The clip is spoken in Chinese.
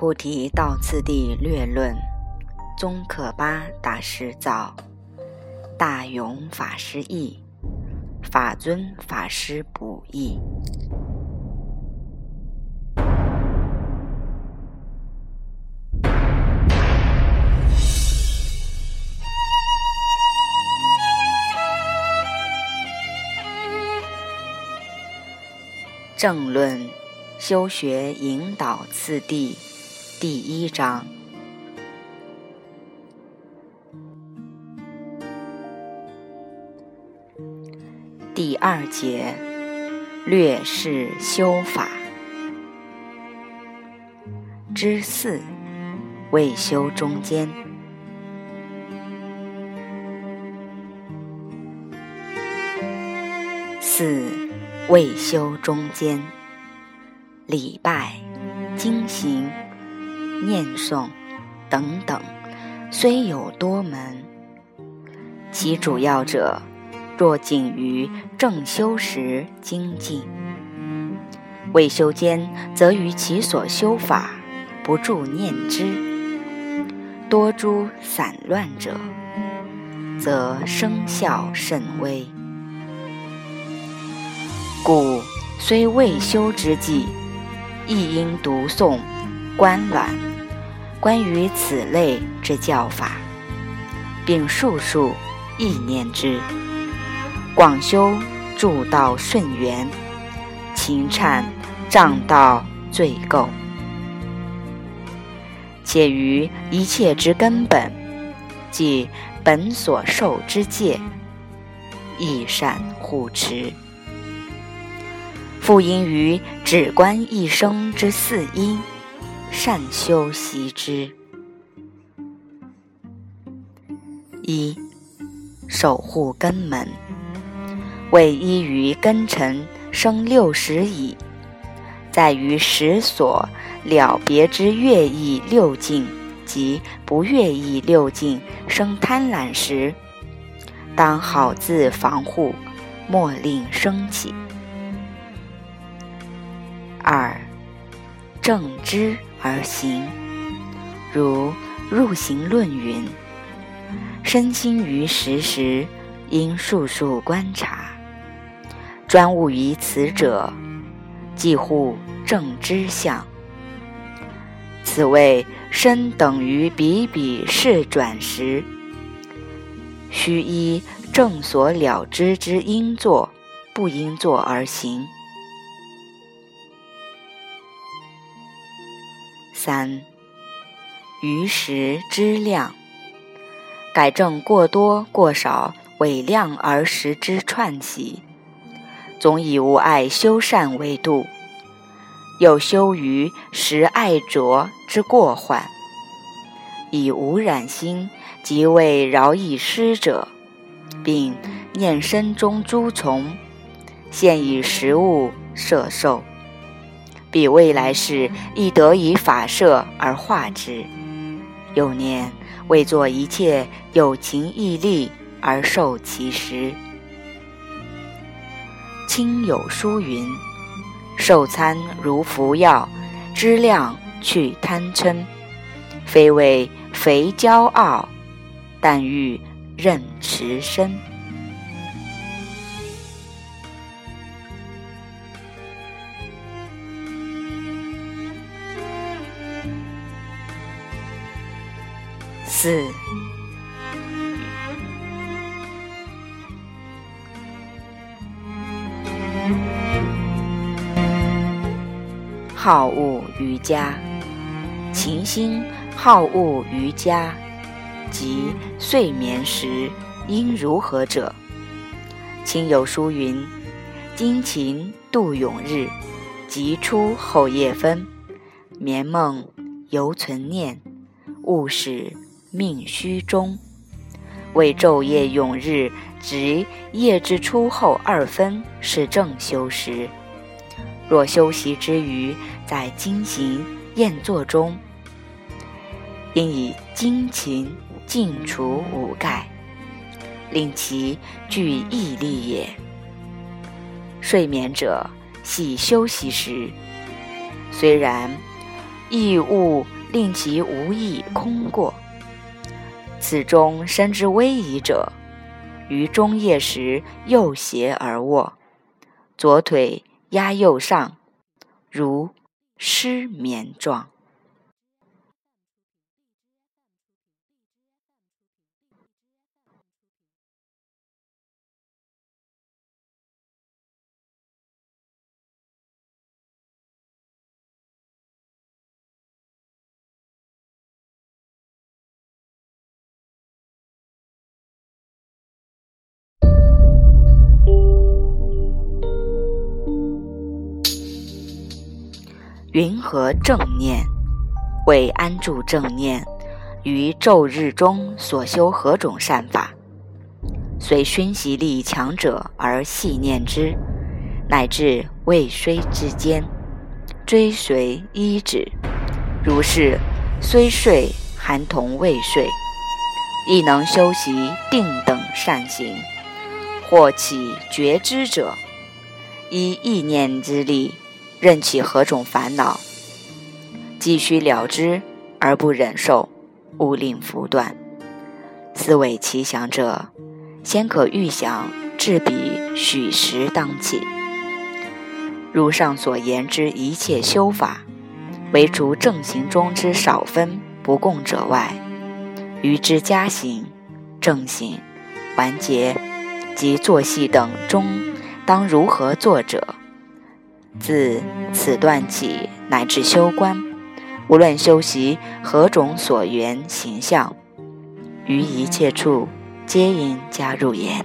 菩提道次第略论，宗喀巴大师造，大勇法师译，法尊法师补译。正论修学引导次第。第一章，第二节，略示修法之四，未修中间。四，未修中间，礼拜，经行。念诵等等，虽有多门，其主要者若仅于正修时精进；未修间，则于其所修法不住念之，多诸散乱者，则生效甚微。故虽未修之际，亦应读诵观览。关于此类之教法，并数数意念之，广修助道顺缘，勤忏障道罪垢，且于一切之根本，即本所受之戒，亦善护持。复因于止观一生之四因。善修习之。一、守护根门，为依于根尘生六十矣，在于十所了别之乐意六境及不乐意六境生贪婪时，当好自防护，莫令生起。二、正知。而行，如入行论云：身心于时时，应数数观察，专务于此者，即乎正知相。此谓身等于比比事转时，须依正所了知之应作不应作而行。三，余时之量，改正过多过少伪量而食之串习，总以无爱修善为度，又修于时爱着之过患，以无染心即为饶益施者，并念身中诸从，现以食物摄受。彼未来世亦得以法摄而化之。又念为作一切有情义力而受其食。亲友书云：受餐如服药，知量去贪嗔，非为肥骄傲，但欲任持身。四，好恶瑜伽，勤心好恶瑜伽，即睡眠时应如何者？亲友书云：精勤度永日，即出后夜分，眠梦犹存念，勿使。命虚中，为昼夜永日，即夜之初后二分是正修时。若修习之余，在精行验坐中，应以精勤尽除五盖，令其具毅力也。睡眠者系休息时，虽然亦勿令其无意空过。此中身之危矣者，于中夜时右斜而卧，左腿压右上，如失眠状。云何正念？为安住正念，于昼日中所修何种善法？虽熏习力强者而细念之，乃至未睡之间，追随依止。如是，虽睡含同未睡，亦能修习定等善行，或起觉知者，依意念之力。任起何种烦恼，既须了之而不忍受，勿令拂断。思维其详者，先可预想至彼许时当起。如上所言之一切修法，唯除正行中之少分不共者外，余之加行、正行、完结及作戏等中，当如何作者？自此段起，乃至修观，无论修习何种所缘形象，于一切处皆应加入言。